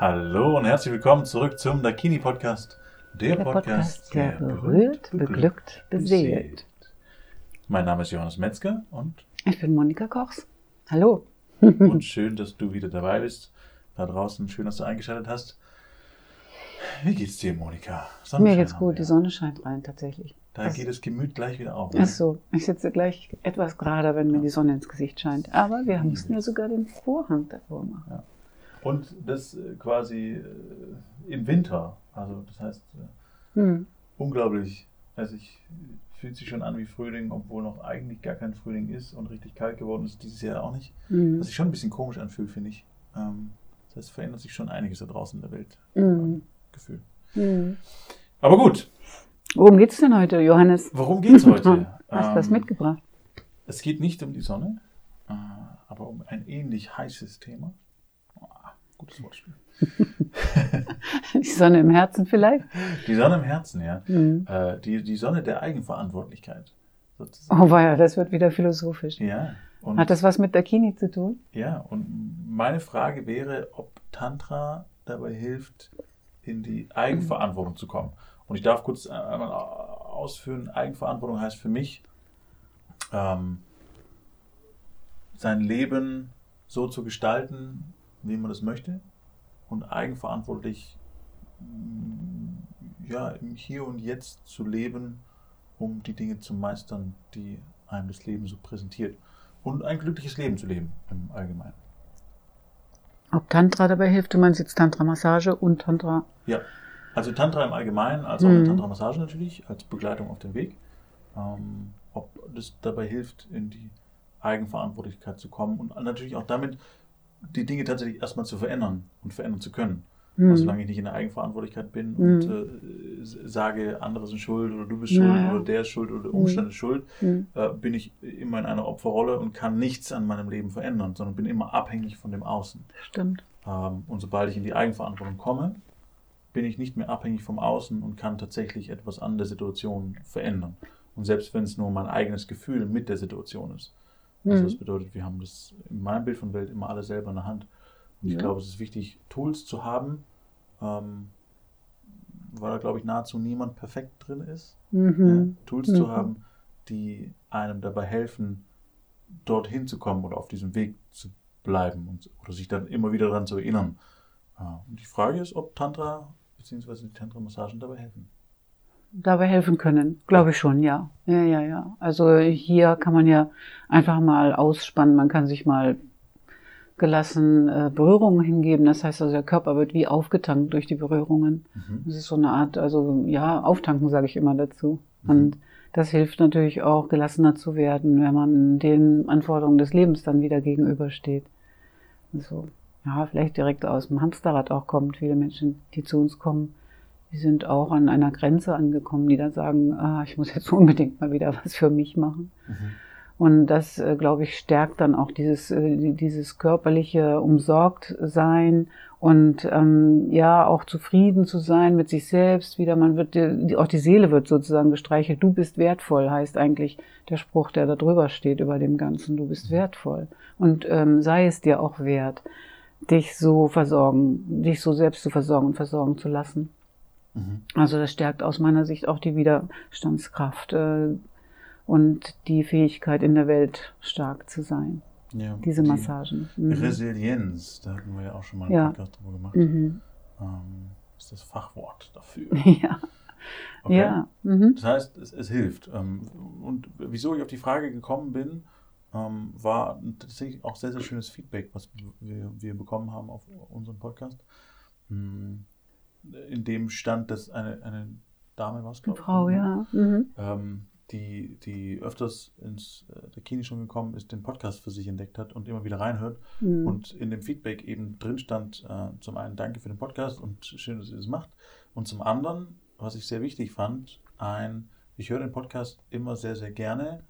Hallo und herzlich willkommen zurück zum Dakini Podcast. Der, Der Podcast, Podcast, der berührt, beglückt, beseelt. Mein Name ist Johannes Metzger und, Ich bin Monika Kochs. Hallo. und schön, dass du wieder dabei bist. Da draußen, schön, dass du eingeschaltet hast. Wie geht's dir, Monika? Mir geht's gut, die Sonne scheint rein tatsächlich. Da Das- geht das Gemüt gleich wieder auf. Ach so, ich sitze gleich etwas gerader, wenn mir die Sonne ins Gesicht scheint. Aber wir mussten ja sogar den Vorhang davor machen. Und das äh, quasi äh, im Winter. Also das heißt, äh, Hm. unglaublich. Also ich fühlt sich schon an wie Frühling, obwohl noch eigentlich gar kein Frühling ist und richtig kalt geworden ist dieses Jahr auch nicht. Hm. Was sich schon ein bisschen komisch anfühlt, finde ich. Ähm, das heißt, verändert sich schon einiges da draußen in der Welt. Hm. Gefühl. Hm. Aber gut, Worum geht's denn heute, Johannes? worum geht es heute? Hast du was Ähm, mitgebracht? Es geht nicht um die Sonne, äh, aber um ein ähnlich heißes Thema. Gutes Wortspiel. Die Sonne im Herzen vielleicht? Die Sonne im Herzen, ja. Hm. Äh, die, die Sonne der Eigenverantwortlichkeit. Sozusagen. Oh weia, das wird wieder philosophisch. Ja. Und, Hat das was mit Dakini zu tun? ja, und meine Frage wäre, ob Tantra dabei hilft, in die Eigenverantwortung zu kommen. Und ich darf kurz einmal ausführen, Eigenverantwortung heißt für mich, ähm, sein Leben so zu gestalten, wie man das möchte und eigenverantwortlich mm, ja, im Hier und Jetzt zu leben, um die Dinge zu meistern, die einem das Leben so präsentiert. Und ein glückliches Leben zu leben im Allgemeinen. Ob Tantra dabei hilft? Du meinst jetzt Tantra-Massage und Tantra. Ja, also Tantra im Allgemeinen, als auch Mhm. Tantra-Massage natürlich, als Begleitung auf dem Weg. Ähm, ob das dabei hilft, in die Eigenverantwortlichkeit zu kommen und natürlich auch damit, die Dinge tatsächlich erstmal zu verändern und verändern zu können. Hm. Also solange ich nicht in der Eigenverantwortlichkeit bin und Mhm. äh, s- sage, andere sind schuld oder du bist schuld oder der ist schuld oder der Mhm. Umstand ist schuld, Hm. äh, bin ich immer in einer Opferrolle und kann nichts an meinem Leben verändern, sondern bin immer abhängig von dem Außen. Stimmt. Ähm, und sobald ich in die Eigenverantwortung komme, bin ich nicht mehr abhängig vom Außen und kann tatsächlich etwas an der Situation verändern. Und selbst wenn es nur mein eigenes Gefühl mit der Situation ist. Also Mhm. das bedeutet, wir haben das in meinem Bild von Welt immer alle selber in der Hand. Und ich Ja. glaube, es ist wichtig, Tools zu haben, ähm, weil da, glaube ich, nahezu niemand perfekt drin ist. Mhm. Ja, Tools zu Mhm. haben, die einem dabei helfen, dorthin zu kommen oder auf diesem Weg zu bleiben und, oder sich dann immer wieder daran zu erinnern. Ja, und die Frage ist, ob Tantra bzw. die Tantra-Massagen dabei helfen. Dabei helfen können. Glaube ich schon, ja. Ja, ja, ja. Also hier kann man ja einfach mal ausspannen. Man kann sich mal gelassen äh, Berührungen hingeben. Das heißt also, der Körper wird wie aufgetankt durch die Berührungen. Mhm. Das ist so eine Art, also ja, auftanken sage ich immer dazu. Mhm. Und das hilft natürlich auch, gelassener zu werden, wenn man den Anforderungen des Lebens dann wieder gegenübersteht. Also, ja, vielleicht direkt aus dem Hamsterrad auch kommt. Viele Menschen, die zu uns kommen, die sind auch an einer Grenze angekommen, die dann sagen, ah, ich muss jetzt unbedingt mal wieder was für mich machen. Mhm. Und das, äh, glaube ich, stärkt dann auch dieses, äh, die- dieses körperliche Umsorgtsein und ähm, ja auch zufrieden zu sein mit sich selbst. Wieder, man wird, auch die Seele wird sozusagen gestreichelt. Du bist wertvoll, heißt eigentlich der Spruch, der da drüber steht über dem Ganzen. Du bist wertvoll und ähm, sei es dir auch wert, dich so versorgen, dich so selbst zu versorgen und versorgen zu lassen. Mhm. Also das stärkt aus meiner Sicht auch die Widerstandskraft äh, und die Fähigkeit in der Welt stark zu sein. Ja, Diese die Massagen. Mhm. Resilienz, da hatten wir ja auch schon mal einen Ja. Podcast drüber gemacht. Mhm. Ähm, ist das Fachwort dafür. Ja, Okay? ja. Mhm. Das heißt, es, es hilft. Ähm, Und wieso ich auf die Frage gekommen bin, ähm, war tatsächlich auch sehr, sehr schönes Feedback, was wir, wir bekommen haben auf unserem Podcast. In dem stand, dass eine, eine Dame war es, glaube ich. Frau, ja. Mhm. Ähm, die, die öfters ins äh, der Kini schon gekommen ist, den Podcast für sich entdeckt hat und immer wieder reinhört. Mhm. Und in dem Feedback eben drin stand, äh, zum einen danke für den Podcast und schön, dass ihr das macht. Und zum anderen, was ich sehr wichtig fand, ein, ich höre den Podcast immer sehr, sehr gerne,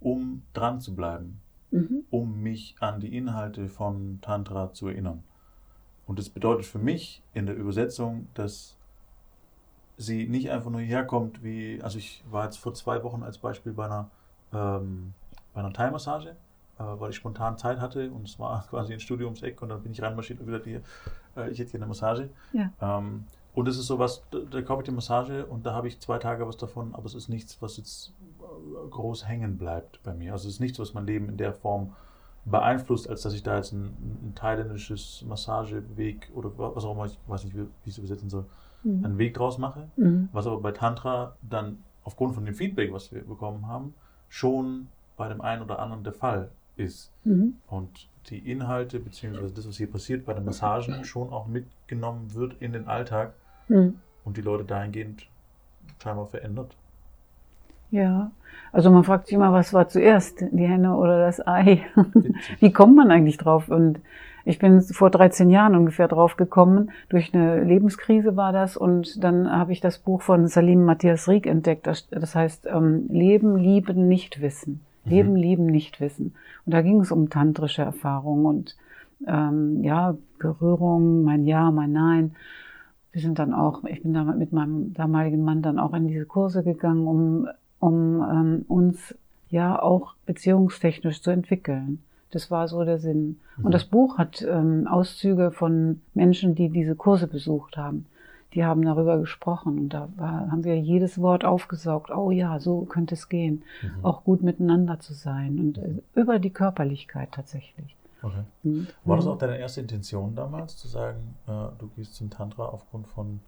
um dran zu bleiben, Mhm. um mich an die Inhalte von Tantra zu erinnern. Und das bedeutet für mich in der Übersetzung, dass sie nicht einfach nur hierher kommt, wie, also ich war jetzt vor zwei Wochen als Beispiel bei einer, ähm, bei einer Thai-Massage äh, weil ich spontan Zeit hatte und es war quasi ein Studiumseck und dann bin ich reinmarschiert und gesagt, hier, äh, ich hätte hier eine Massage. Ja. Ähm, und es ist sowas, da, da kaufe ich die Massage und da habe ich zwei Tage was davon, aber es ist nichts, was jetzt äh, groß hängen bleibt bei mir. Also es ist nichts, was mein Leben in der Form beeinflusst, als dass ich da jetzt ein, ein thailändisches Massageweg oder was auch immer, ich weiß nicht, wie, ich es übersetzen soll, Mhm. einen Weg draus mache. Mhm. Was aber bei Tantra dann aufgrund von dem Feedback, was wir bekommen haben, schon bei dem einen oder anderen der Fall ist. Mhm. Und die Inhalte beziehungsweise das, was hier passiert bei den Massagen, schon auch mitgenommen wird in den Alltag Mhm. und die Leute dahingehend scheinbar verändert. Ja, also man fragt sich immer, was war zuerst, die Henne oder das Ei? Wie kommt man eigentlich drauf? Und ich bin vor 13 Jahren ungefähr drauf gekommen. Durch eine Lebenskrise war das. Und dann habe ich das Buch von Salim Matthias Rieck entdeckt. Das, heißt ähm, Leben, Lieben, Nichtwissen. Leben, Mhm. Lieben, Nichtwissen. Und da ging es um tantrische Erfahrungen und ähm, ja, Berührung, mein Ja, mein Nein. Wir sind dann auch, ich bin da mit meinem damaligen Mann dann auch in diese Kurse gegangen, um, um ähm, uns ja auch beziehungstechnisch zu entwickeln. Das war so der Sinn. Mhm. Und das Buch hat ähm, Auszüge von Menschen, die diese Kurse besucht haben. Die haben darüber gesprochen und da war, haben wir jedes Wort aufgesaugt. Oh ja, so könnte es gehen. Mhm. Auch gut miteinander zu sein und äh, über die Körperlichkeit tatsächlich. Okay. Mhm. War das auch deine erste Intention damals, zu sagen, äh, du gehst zum Tantra aufgrund von,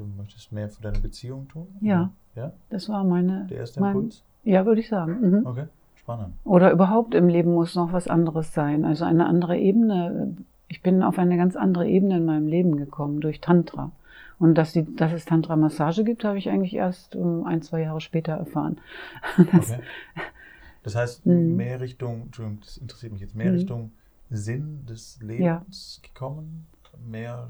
du möchtest mehr für deine Beziehung tun? Ja. Ja? Das war meine. Der erste mein, Impuls? Ja, würde ich sagen. Mhm. Okay, spannend. Oder überhaupt im Leben muss noch was anderes sein. Also eine andere Ebene. Ich bin auf eine ganz andere Ebene in meinem Leben gekommen durch Tantra. Und dass, die, dass es Tantra-Massage gibt, habe ich eigentlich erst um ein, zwei Jahre später erfahren. Das, Okay. Das heißt, Mhm. mehr Richtung, Entschuldigung, das interessiert mich jetzt, mehr Mhm. Richtung Sinn des Lebens gekommen, mehr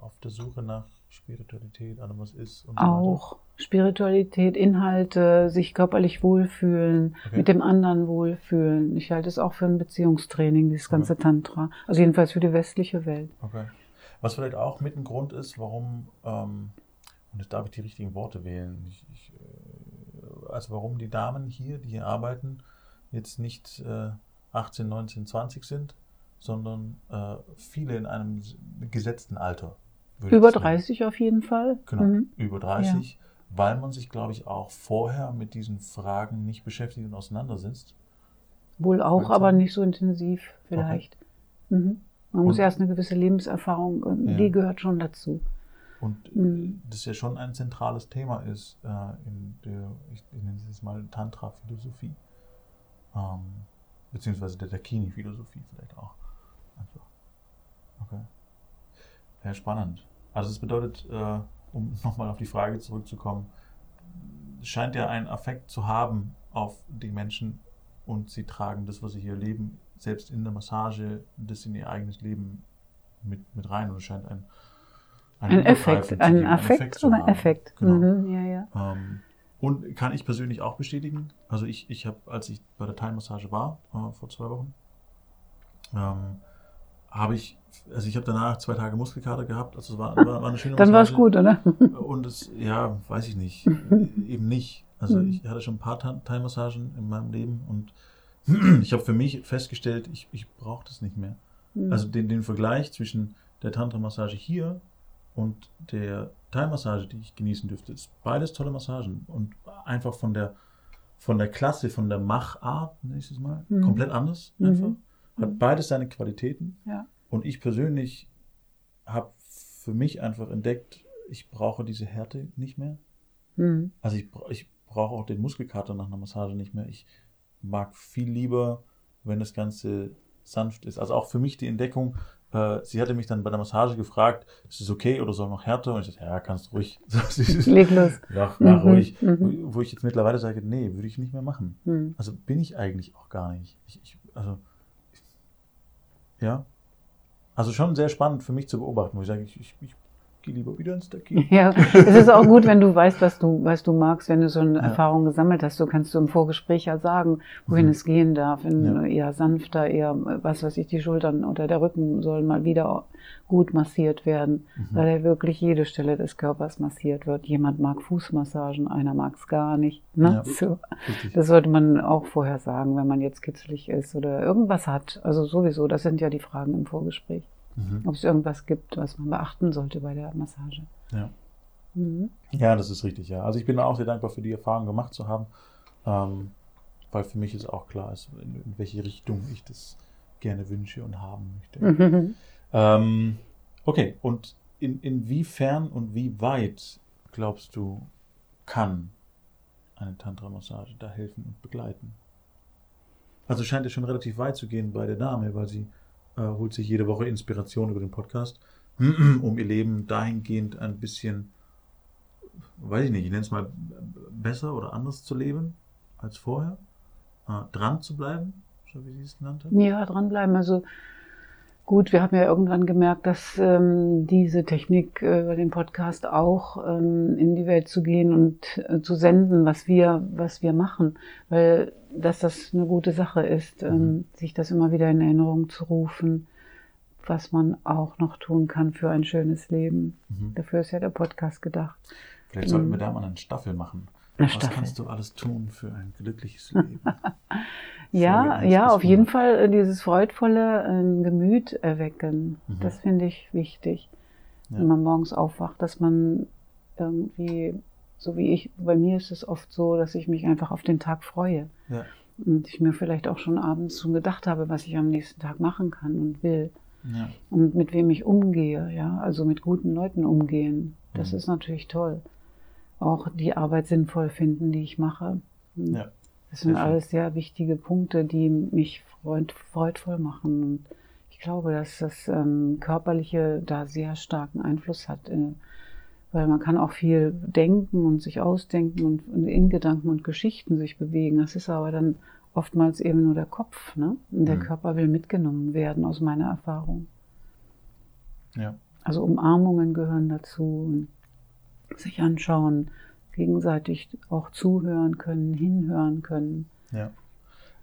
auf der Suche nach Spiritualität, allem was ist und so Auch Spiritualität, Inhalte, sich körperlich wohlfühlen, Okay. mit dem anderen wohlfühlen. Ich halte es auch für ein Beziehungstraining, dieses ganze Tantra. Also jedenfalls für die westliche Welt. Okay. Was vielleicht auch mit ein Grund ist, warum, ähm, und jetzt darf ich die richtigen Worte wählen, ich, ich, äh, also warum die Damen hier, die hier arbeiten, jetzt nicht äh, 18, 19, 20 sind, sondern äh, viele in einem gesetzten Alter. Über sagen. 30 auf jeden Fall. Genau, Mhm. über 30, weil man sich, glaube ich, auch vorher mit diesen Fragen nicht beschäftigt und auseinandersetzt. Wohl auch, aber sagen. nicht so intensiv vielleicht. Mhm. Man muss Und- erst eine gewisse Lebenserfahrung, und Ja. die gehört schon dazu. Und Mhm. das ja schon ein zentrales Thema ist äh, in der, ich, ich nenne es jetzt mal Tantra-Philosophie, ähm, beziehungsweise der Dakini-Philosophie vielleicht auch. Einfach. Okay. Ja, spannend. Also das bedeutet, äh, um nochmal auf die Frage zurückzukommen, es scheint ja einen Affekt zu haben auf die Menschen und sie tragen das, was sie hier leben, selbst in der Massage, das in ihr eigenes Leben mit, mit rein und es scheint ein Ein Effekt, ein geben, einen Affekt oder. Effekt. Genau. Mhm, ja, ja. Ähm, und kann ich persönlich auch bestätigen. Also ich, ich habe, als ich bei der Thai-Massage war, äh, vor zwei Wochen, ähm, habe ich, also ich habe danach zwei Tage Muskelkater gehabt, also es war, war, war eine schöne Dann war es gut, oder? Und es, ja, weiß ich nicht, eben nicht. Also Mhm. ich hatte schon ein paar Thai- Thai-Massagen in meinem Leben und ich habe für mich festgestellt, ich, ich brauche das nicht mehr. Mhm. Also den, den Vergleich zwischen der Tantra-Massage hier und der Thai-Massage, die ich genießen dürfte, ist beides tolle Massagen und einfach von der von der Klasse, von der Machart, nächstes Mal, Mhm. komplett anders Mhm. Hat Mhm. beides seine Qualitäten. Ja. Und ich persönlich habe für mich einfach entdeckt, ich brauche diese Härte nicht mehr. Mhm. Also ich, ich brauche auch den Muskelkater nach einer Massage nicht mehr. Ich mag viel lieber, wenn das Ganze sanft ist. Also auch für mich die Entdeckung, äh, sie hatte mich dann bei der Massage gefragt, ist es okay oder soll noch härter? Und ich sagte, ja, kannst ruhig. Leg los. Mach Mhm, ruhig. mhm. Wo ich jetzt mittlerweile sage, nee, würde ich nicht mehr machen. Mhm. Also bin ich eigentlich auch gar nicht. Ich, ich, also, ja. Also schon sehr spannend für mich zu beobachten, wo ich sage, ich, ich, ich gehe lieber wieder ins Stacki. Ja, es ist auch gut, wenn du weißt, was du, was du magst, wenn du so eine Ja. Erfahrung gesammelt hast. So kannst du im Vorgespräch ja sagen, wohin Mhm. es gehen darf. In, Ja. Eher sanfter, eher, was weiß ich, die Schultern oder der Rücken sollen mal wieder gut massiert werden, Mhm. weil ja wirklich jede Stelle des Körpers massiert wird. Jemand mag Fußmassagen, einer mag es gar nicht. Ne? Ja. So. Das sollte man auch vorher sagen, wenn man jetzt kitzelig ist oder irgendwas hat. Also sowieso, das sind ja die Fragen im Vorgespräch. Mhm. Ob es irgendwas gibt, was man beachten sollte bei der Massage. Ja. Mhm. ja, das ist richtig, ja. Also ich bin auch sehr dankbar für die Erfahrung gemacht zu haben, ähm, weil für mich ist auch klar ist, in, in welche Richtung ich das gerne wünsche und haben möchte. Mhm. Ähm, okay, und in, inwiefern und wie weit glaubst du, kann eine Tantra-Massage da helfen und begleiten? Also scheint es schon relativ weit zu gehen bei der Dame, weil sie äh, holt sich jede Woche Inspiration über den Podcast, um ihr Leben dahingehend ein bisschen, weiß ich nicht, ich nenne es mal besser oder anders zu leben als vorher, äh, dran zu bleiben, so wie sie es genannt hat. Ja, dranbleiben. Also gut, wir haben ja irgendwann gemerkt, dass ähm, diese Technik äh, über den Podcast auch ähm, in die Welt zu gehen und äh, zu senden, was wir, was wir machen, weil dass das eine gute Sache ist, ähm, Mhm. sich das immer wieder in Erinnerung zu rufen, was man auch noch tun kann für ein schönes Leben. Mhm. Dafür ist ja der Podcast gedacht. Vielleicht sollten Mhm. wir da mal eine Staffel machen. Eine Was Staffel. kannst du alles tun für ein glückliches Leben? Ja, ja, auf jeden. Fall äh, dieses freudvolle ähm, Gemüt erwecken. Mhm. Das finde ich wichtig, Ja. wenn man morgens aufwacht, dass man irgendwie, so wie ich, bei mir ist es oft so, dass ich mich einfach auf den Tag freue. Ja. Und ich mir vielleicht auch schon abends schon gedacht habe, was ich am nächsten Tag machen kann und will. Ja. Und mit wem ich umgehe, ja, also mit guten Leuten umgehen. Das Mhm. ist natürlich toll. Auch die Arbeit sinnvoll finden, die ich mache. Ja. Das sind alles sehr wichtige Punkte, die mich freud, freudvoll machen. Und ich glaube, dass das ähm, Körperliche da sehr starken Einfluss hat. Äh, weil man kann auch viel denken und sich ausdenken und, und in Gedanken und Geschichten sich bewegen. Das ist aber dann oftmals eben nur der Kopf. Ne? Und der Mhm. Körper will mitgenommen werden, aus meiner Erfahrung. Ja. Also Umarmungen gehören dazu. Sich anschauen, gegenseitig auch zuhören können, hinhören können. ja.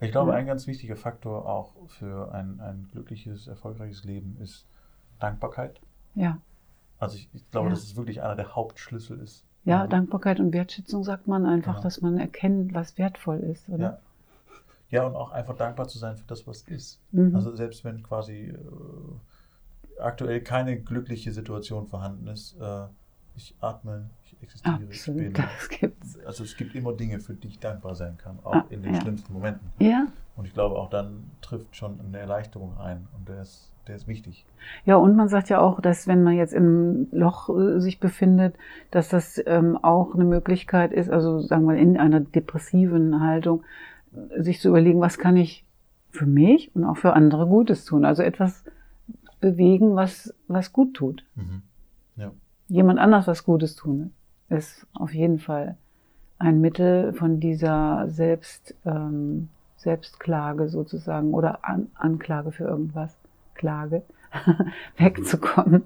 Ich glaube, Ja. ein ganz wichtiger Faktor auch für ein, ein glückliches, erfolgreiches Leben ist Dankbarkeit. Ja. Also ich, ich glaube, Ja. dass es wirklich einer der Hauptschlüssel ist. Ja, Mhm. Dankbarkeit und Wertschätzung sagt man einfach, Genau. dass man erkennt, was wertvoll ist, oder? Ja. Ja, und auch einfach dankbar zu sein für das, was ist. Mhm. Also selbst wenn quasi äh, aktuell keine glückliche Situation vorhanden ist, äh, ich atme, ich existiere, ich Absolut, bin. das gibt's. Also es gibt immer Dinge, für die ich dankbar sein kann, auch Ah, in den ja. schlimmsten Momenten. Ja, Und ich glaube, auch dann trifft schon eine Erleichterung ein und der ist, der ist wichtig. ja, und man sagt ja auch, dass wenn man jetzt im Loch äh, sich befindet, dass das ähm, auch eine Möglichkeit ist, also sagen wir in einer depressiven Haltung, äh, sich zu überlegen, was kann ich für mich und auch für andere Gutes tun. Also etwas bewegen, was, was gut tut. Mhm. Ja. jemand anders was Gutes tun, ist auf jeden Fall ein Mittel von dieser Selbst, ähm, Selbstklage sozusagen oder An Anklage für irgendwas, Klage, wegzukommen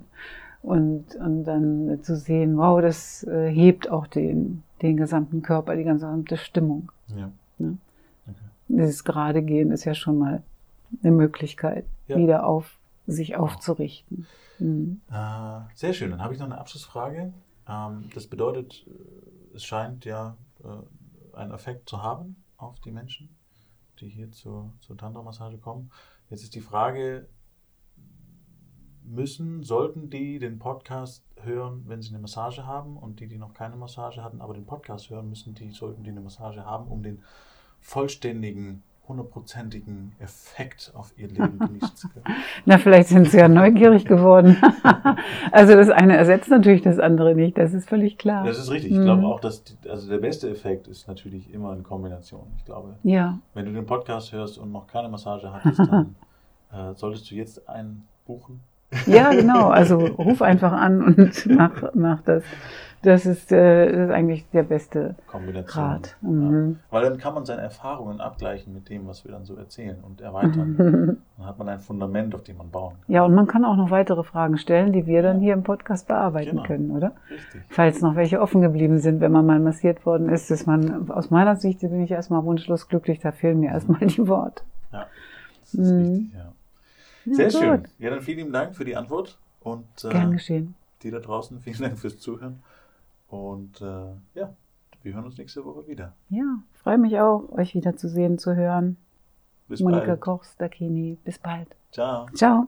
und, und dann zu sehen, wow, das äh, hebt auch den, den gesamten Körper, die gesamte Stimmung. Ja. Ne? Okay. Dieses gerade gehen ist ja schon mal eine Möglichkeit, Ja. wieder auf sich aufzurichten. Mhm. Äh, sehr schön. Dann habe ich noch eine Abschlussfrage. Ähm, das bedeutet, äh, es scheint ja äh, einen Effekt zu haben auf die Menschen, die hier zur, zur Tantra-Massage kommen. Jetzt ist die Frage, müssen, sollten die den Podcast hören, wenn sie eine Massage haben und die, die noch keine Massage hatten, aber den Podcast hören, müssen die, sollten die eine Massage haben, um den vollständigen, hundertprozentigen Effekt auf ihr Leben genießen zu können. Na, vielleicht sind sie ja neugierig geworden. also das eine ersetzt natürlich das andere nicht, das ist völlig klar. Das ist richtig. Ich Mhm. glaube auch, dass die, also der beste Effekt ist natürlich immer eine Kombination. Ich glaube, Ja, wenn du den Podcast hörst und noch keine Massage hattest, dann äh, solltest du jetzt einen buchen. Ja, genau. Also ruf einfach an und mach, mach das. Das ist, äh, das ist eigentlich der beste Kombination. Rat. Ja. Mhm. Weil dann kann man seine Erfahrungen abgleichen mit dem, was wir dann so erzählen und erweitern. dann hat man ein Fundament, auf dem man bauen kann. Ja, und man kann auch noch weitere Fragen stellen, die wir dann hier im Podcast bearbeiten Genau. können, oder? Richtig. Falls noch welche offen geblieben sind, wenn man mal massiert worden ist, ist man, aus meiner Sicht bin ich erstmal wunschlos glücklich, da fehlen mir erstmal die Worte. Ja, das ist Mhm. richtig, ja. Ja, Sehr gut. schön. Ja, dann vielen lieben Dank für die Antwort und Gern äh, geschehen. dir da draußen vielen Dank fürs Zuhören. Und äh, ja, wir hören uns nächste Woche wieder. Ja, freue mich auch, euch wieder zu sehen, zu hören. Bis Monika bald. Kochs, Dakini. Bis bald. Ciao. Ciao.